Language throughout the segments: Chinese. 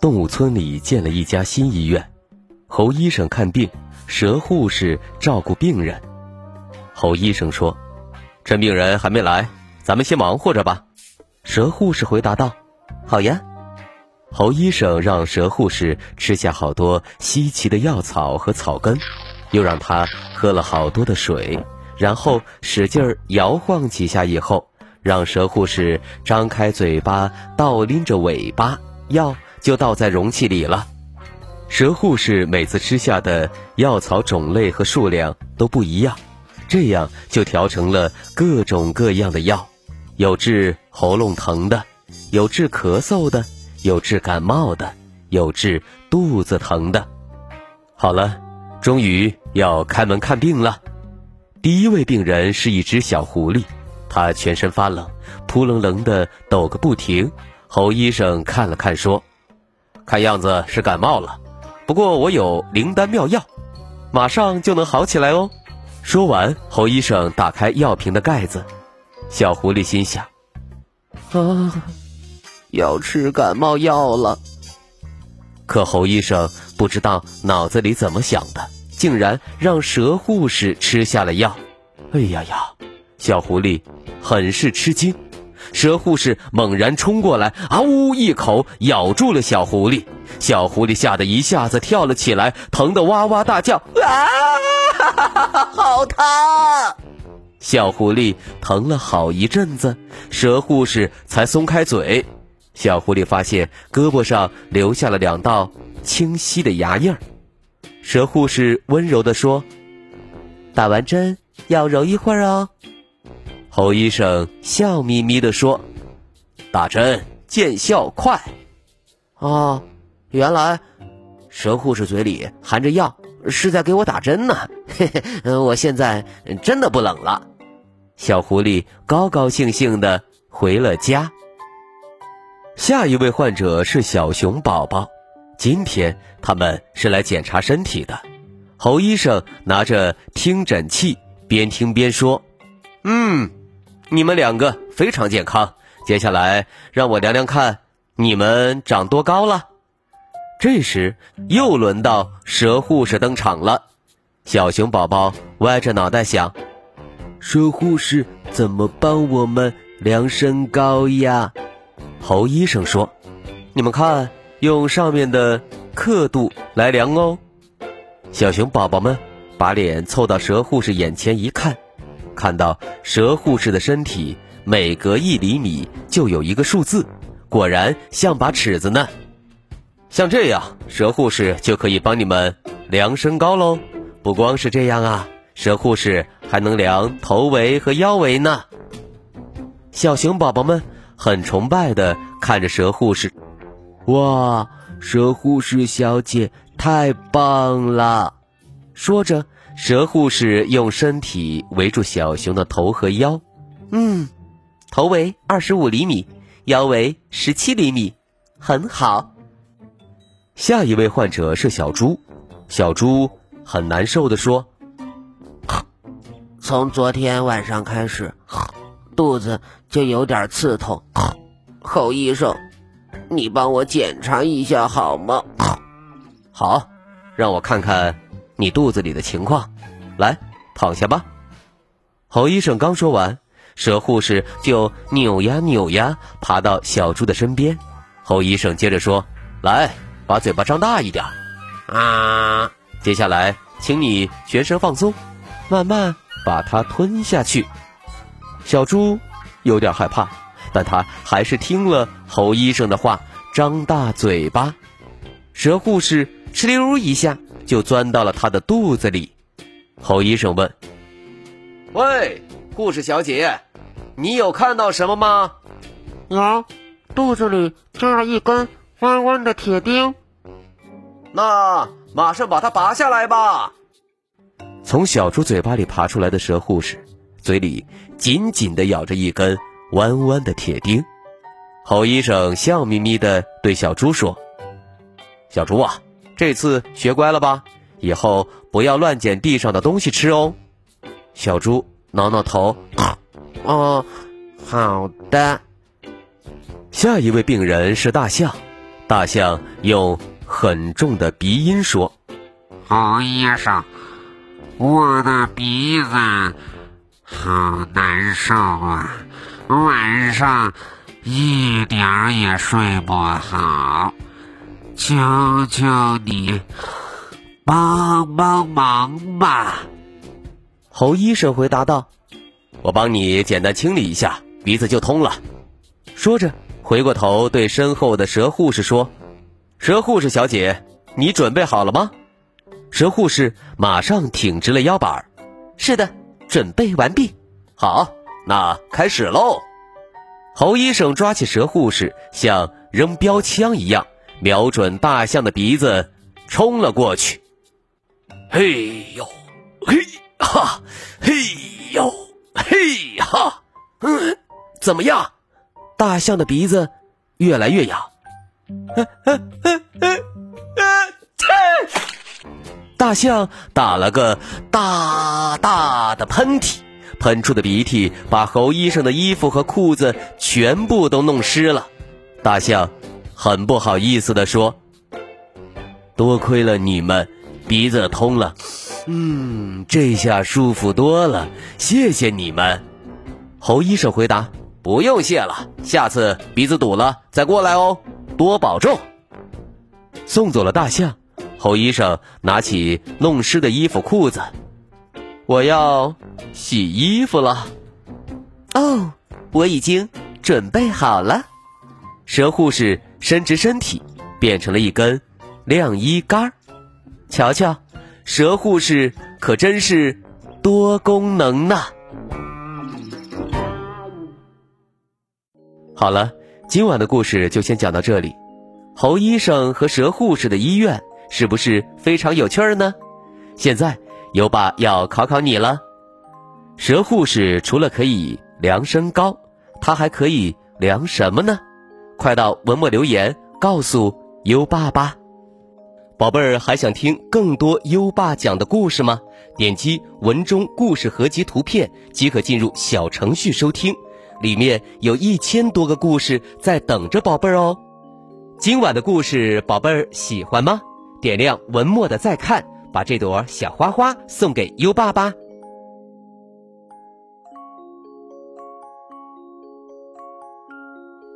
动物村里建了一家新医院，侯医生看病，蛇护士照顾病人。侯医生说：“趁病人还没来，咱们先忙活着吧。”蛇护士回答道：“好呀。”侯医生让蛇护士吃下好多稀奇的药草和草根，又让他喝了好多的水，然后使劲儿摇晃几下以后，让蛇护士张开嘴巴倒拎着尾巴，要就倒在容器里了。蛇护士每次吃下的药草种类和数量都不一样，这样就调成了各种各样的药，有治喉咙疼的，有治咳嗽的。有治感冒的，有治肚子疼的。好了，终于要开门看病了。第一位病人是一只小狐狸，它全身发冷，扑棱棱的抖个不停。侯医生看了看，说：“看样子是感冒了，不过我有灵丹妙药，马上就能好起来哦。”说完，侯医生打开药瓶的盖子。小狐狸心想：“啊。”要吃感冒药了，可侯医生不知道脑子里怎么想的，竟然让蛇护士吃下了药。哎呀呀！小狐狸很是吃惊。蛇护士猛然冲过来，啊呜一口咬住了小狐狸。小狐狸吓得一下子跳了起来，疼得哇哇大叫：“啊，好疼！”小狐狸疼了好一阵子，蛇护士才松开嘴。小狐狸发现胳膊上留下了两道清晰的牙印儿，蛇护士温柔地说：“打完针要揉一会儿哦。”侯医生笑眯眯地说：“打针见效快。”哦，原来蛇护士嘴里含着药是在给我打针呢。嘿嘿，我现在真的不冷了。小狐狸高高兴兴地回了家。下一位患者是小熊宝宝，今天他们是来检查身体的。侯医生拿着听诊器，边听边说：“嗯，你们两个非常健康。接下来让我量量看，你们长多高了。”这时又轮到蛇护士登场了。小熊宝宝歪着脑袋想：“蛇护士怎么帮我们量身高呀？”侯医生说：“你们看，用上面的刻度来量哦。”小熊宝宝们把脸凑到蛇护士眼前一看，看到蛇护士的身体每隔一厘米就有一个数字，果然像把尺子呢。像这样，蛇护士就可以帮你们量身高喽。不光是这样啊，蛇护士还能量头围和腰围呢。小熊宝宝们。很崇拜的看着蛇护士，哇，蛇护士小姐太棒了！说着，蛇护士用身体围住小熊的头和腰，嗯，头围二十五厘米，腰围十七厘米，很好。下一位患者是小猪，小猪很难受的说：“从昨天晚上开始。”肚子就有点刺痛，侯医生，你帮我检查一下好吗？好，让我看看你肚子里的情况。来，躺下吧。侯医生刚说完，蛇护士就扭呀扭呀，爬到小猪的身边。侯医生接着说：“来，把嘴巴张大一点。啊，接下来，请你全身放松，慢慢把它吞下去。”小猪有点害怕，但他还是听了侯医生的话，张大嘴巴。蛇护士哧溜一下就钻到了他的肚子里。侯医生问：“喂，护士小姐，你有看到什么吗？”呀，肚子里扎了一根弯弯的铁钉。那马上把它拔下来吧。从小猪嘴巴里爬出来的蛇护士，嘴里紧紧地咬着一根弯弯的铁钉。侯医生笑眯眯地对小猪说：“小猪啊，这次学乖了吧？以后不要乱捡地上的东西吃哦。”小猪挠挠头：“哦，好的。”下一位病人是大象，大象用很重的鼻音说：“侯医生。”我的鼻子好难受啊，晚上一点也睡不好，求求你帮帮忙吧！侯医生回答道：“我帮你简单清理一下，鼻子就通了。”说着，回过头对身后的蛇护士说：“蛇护士小姐，你准备好了吗？”蛇护士马上挺直了腰板是的，准备完毕。好，那开始喽。侯医生抓起蛇护士，像扔标枪一样，瞄准大象的鼻子冲了过去。嘿呦，嘿哈，嘿呦，嘿哈，嗯，怎么样？大象的鼻子越来越痒。大象打了个大大的喷嚏，喷出的鼻涕把侯医生的衣服和裤子全部都弄湿了。大象很不好意思地说：“多亏了你们，鼻子通了。嗯，这下舒服多了，谢谢你们。”侯医生回答：“不用谢了，下次鼻子堵了再过来哦，多保重。”送走了大象。侯医生拿起弄湿的衣服裤子，我要洗衣服了。哦，我已经准备好了。蛇护士伸直身体，变成了一根晾衣杆。瞧瞧，蛇护士可真是多功能呢。好了，今晚的故事就先讲到这里。猴医生和蛇护士的医院。是不是非常有趣儿呢？现在优爸要考考你了。蛇护士除了可以量身高，它还可以量什么呢？快到文末留言告诉优爸吧。宝贝儿，还想听更多优爸讲的故事吗？点击文中故事合集图片即可进入小程序收听，里面有一千多个故事在等着宝贝儿哦。今晚的故事，宝贝儿喜欢吗？点亮文末的再看，把这朵小花花送给优爸吧。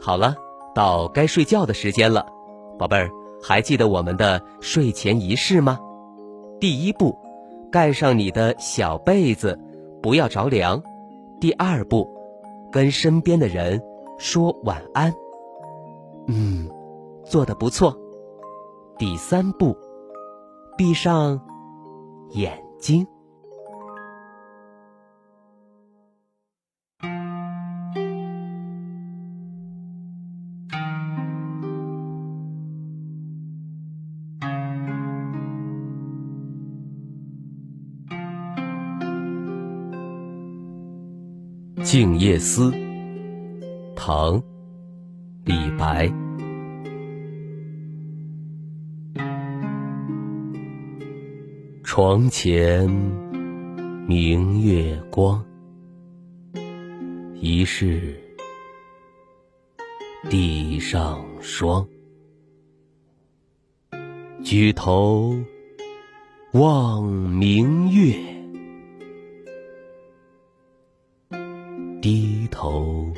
好了，到该睡觉的时间了，宝贝儿，还记得我们的睡前仪式吗？第一步，盖上你的小被子，不要着凉。第二步，跟身边的人说晚安。嗯，做的不错。第三步，闭上眼睛。《静夜思》唐·李白。床前明月光，疑是地上霜。举头望明月，低头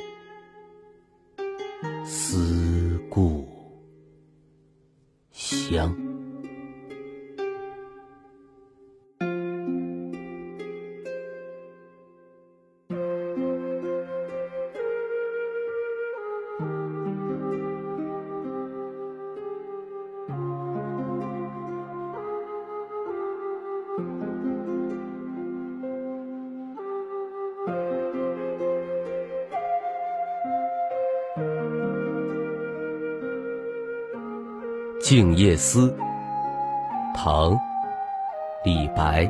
静夜思》唐·李白。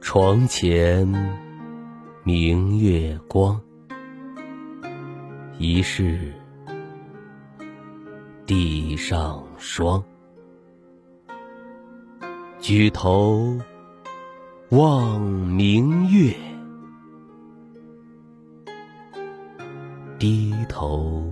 床前明月光，疑是地上霜。举头望明月。头